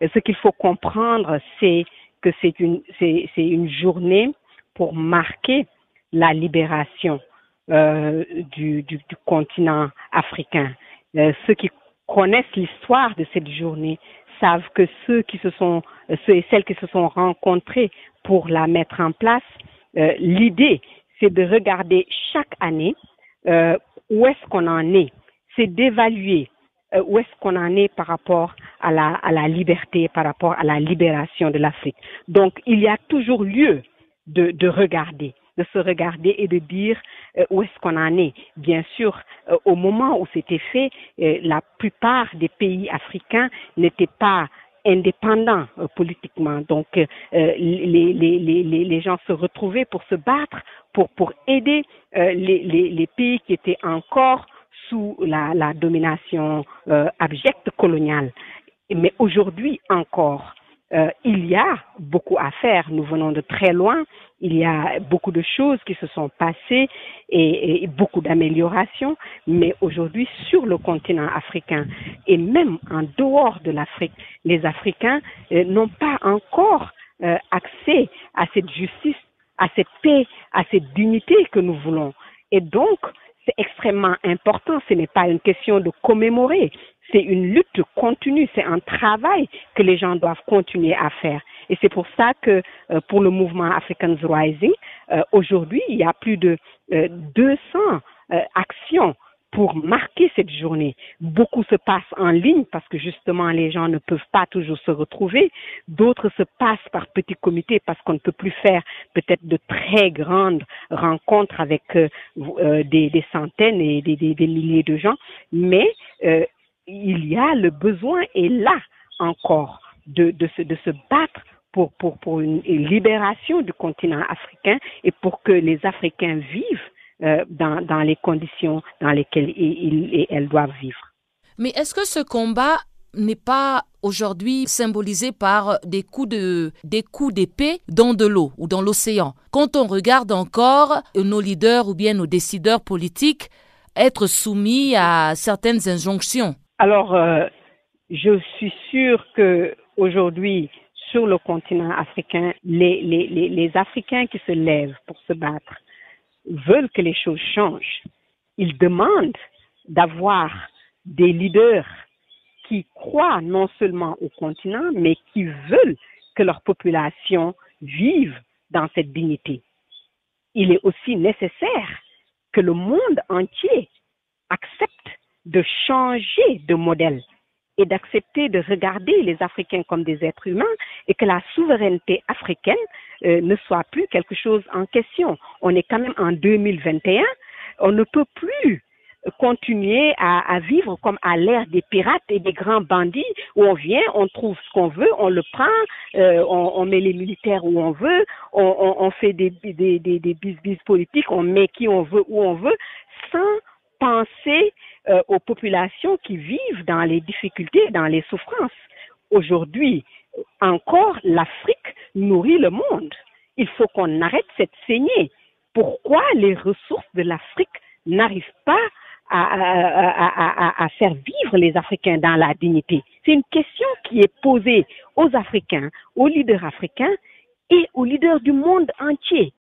Ce qu'il faut comprendre, c'est que c'est une, c'est, c'est une journée pour marquer la libération euh, du, du, du, continent africain. Euh, ceux qui connaissent l'histoire de cette journée savent que ceux qui se sont, ceux et celles qui se sont rencontrés pour la mettre en place, euh, l'idée, c'est de regarder chaque année euh, où est-ce qu'on en est. C'est d'évaluer euh, où est-ce qu'on en est par rapport à la, à la liberté, par rapport à la libération de l'Afrique. Donc, il y a toujours lieu de, de regarder de se regarder et de dire euh, où est-ce qu'on en est. Bien sûr, euh, au moment où c'était fait, euh, la plupart des pays africains n'étaient pas indépendants politiquement. Donc, les, les, les, les, gens se retrouvaient pour se battre, pour, pour aider les, pays qui étaient encore sous la, la domination abjecte coloniale. Mais aujourd'hui encore, euh, il y a beaucoup à faire. Nous venons de très loin. Il y a beaucoup de choses qui se sont passées et, beaucoup d'améliorations. Mais aujourd'hui, sur le continent africain et même en dehors de l'Afrique, les Africains euh, n'ont pas encore euh, accès à cette justice, à cette paix, à cette dignité que nous voulons. Et donc, c'est extrêmement important. Ce n'est pas une question de commémorer. C'est une lutte continue. C'est un travail que les gens doivent continuer à faire. Et c'est pour ça que euh, pour le mouvement Africans Rising, euh, aujourd'hui, il y a plus de euh, 200 euh, actions pour marquer cette journée. Beaucoup se passe en ligne parce que justement les gens ne peuvent pas toujours se retrouver. D'autres se passent par petits comités parce qu'on ne peut plus faire peut-être de très grandes rencontres avec euh, euh, des, des, centaines et des, des, des, milliers de gens. Mais euh, il y a le besoin est là encore de, de, se, de se battre pour, pour, pour une, libération du continent africain et pour que les Africains vivent euh, dans, dans, les conditions dans lesquelles ils et elles doivent vivre. Mais est-ce que ce combat n'est pas aujourd'hui symbolisé par des coups de des coups d'épée dans de l'eau ou dans l'océan? Quand on regarde encore nos leaders ou bien nos décideurs politiques être soumis à certaines injonctions. Alors, euh, je suis sûre que aujourd'hui sur le continent africain, les, Africains qui se lèvent pour se battre veulent que les choses changent. Ils demandent d'avoir des leaders qui croient non seulement au continent, mais qui veulent que leur population vive dans cette dignité. Il est aussi nécessaire que le monde entier accepte de changer de modèle et d'accepter de regarder les Africains comme des êtres humains et que la souveraineté africaine euh, ne soit plus quelque chose en question. On est quand même en 2021, on ne peut plus continuer à, à vivre comme à l'ère des pirates et des grands bandits où on vient, on trouve ce qu'on veut, on le prend, euh, on, on, met les militaires où on veut, on, on, on fait des, des, des, des bis politiques, on met qui on veut où on veut, sans penser euh, aux populations qui vivent dans les difficultés, dans les souffrances. Aujourd'hui, encore, l'Afrique nourrit le monde. Il faut qu'on arrête cette saignée. Pourquoi les ressources de l'Afrique n'arrivent pas à, faire vivre les Africains dans la dignité? C'est une question qui est posée aux Africains, aux leaders africains et aux leaders du monde entier.